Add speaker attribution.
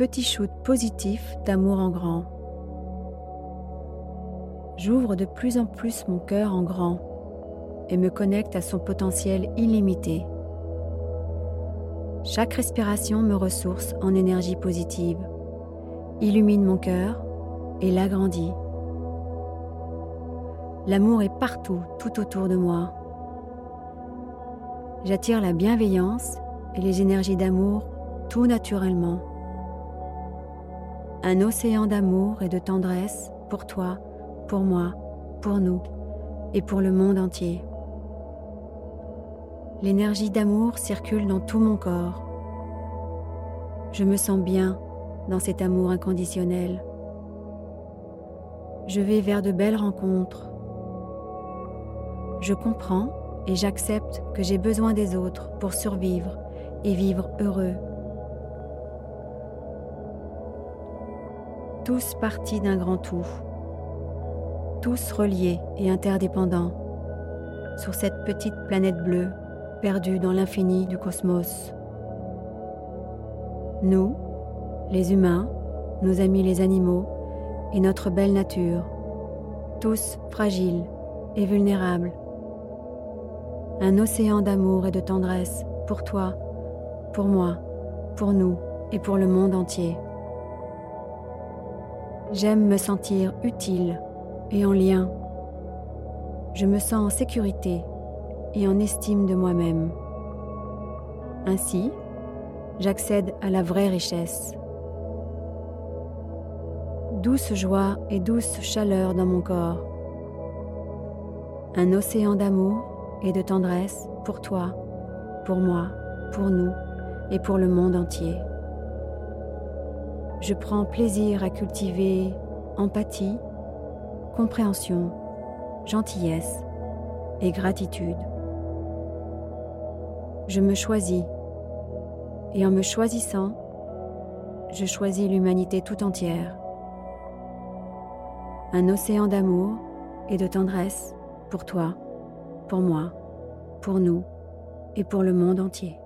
Speaker 1: petit shoot positif d'amour en grand. J'ouvre de plus en plus mon cœur en grand et me connecte à son potentiel illimité. Chaque respiration me ressource en énergie positive, illumine mon cœur et l'agrandit. L'amour est partout, tout autour de moi. J'attire la bienveillance et les énergies d'amour tout naturellement. Un océan d'amour et de tendresse pour toi, pour moi, pour nous et pour le monde entier. L'énergie d'amour circule dans tout mon corps. Je me sens bien dans cet amour inconditionnel. Je vais vers de belles rencontres. Je comprends et j'accepte que j'ai besoin des autres pour survivre et vivre heureux. Tous partis d'un grand tout, tous reliés et interdépendants sur cette petite planète bleue perdue dans l'infini du cosmos. Nous, les humains, nos amis les animaux et notre belle nature, tous fragiles et vulnérables. Un océan d'amour et de tendresse pour toi, pour moi, pour nous et pour le monde entier. J'aime me sentir utile et en lien. Je me sens en sécurité et en estime de moi-même. Ainsi, j'accède à la vraie richesse. Douce joie et douce chaleur dans mon corps. Un océan d'amour et de tendresse pour toi, pour moi, pour nous et pour le monde entier. Je prends plaisir à cultiver empathie, compréhension, gentillesse et gratitude. Je me choisis et en me choisissant, je choisis l'humanité tout entière. Un océan d'amour et de tendresse pour toi, pour moi, pour nous et pour le monde entier.